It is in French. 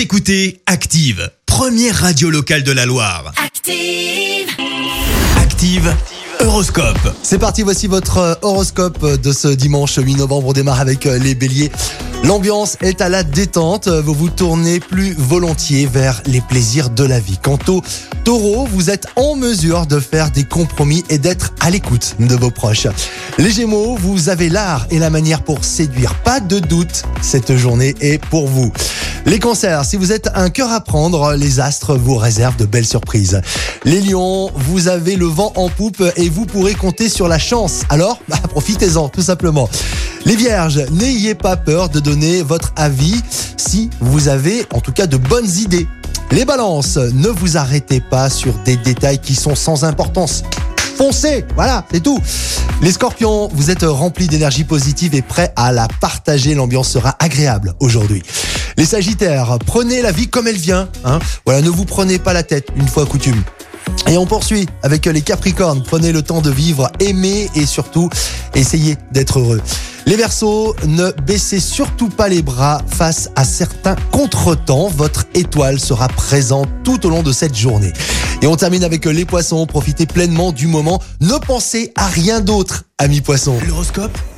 Vous écoutez Active, première radio locale de la Loire. Active. Active, Horoscope. C'est parti, voici votre euh, horoscope de ce dimanche 8 novembre. On démarre avec euh, les béliers. L'ambiance est à la détente, vous vous tournez plus volontiers vers les plaisirs de la vie. Quant au taureau, vous êtes en mesure de faire des compromis et d'être à l'écoute de vos proches. Les gémeaux, vous avez l'art et la manière pour séduire. Pas de doute, cette journée est pour vous. Les cancers, si vous êtes un cœur à prendre, les astres vous réservent de belles surprises. Les lions, vous avez le vent en poupe et vous pourrez compter sur la chance. Alors, bah, profitez-en, tout simplement. Les vierges, n'ayez pas peur de donner votre avis si vous avez en tout cas de bonnes idées. Les balances, ne vous arrêtez pas sur des détails qui sont sans importance. Foncez, voilà, c'est tout. Les scorpions, vous êtes remplis d'énergie positive et prêts à la partager. L'ambiance sera agréable aujourd'hui. Les sagittaires, prenez la vie comme elle vient. Hein. Voilà, ne vous prenez pas la tête une fois coutume. Et on poursuit avec les Capricornes. Prenez le temps de vivre, aimer et surtout essayez d'être heureux. Les Verseaux, ne baissez surtout pas les bras face à certains contretemps. Votre étoile sera présente tout au long de cette journée. Et on termine avec les Poissons. Profitez pleinement du moment. Ne pensez à rien d'autre, amis Poissons.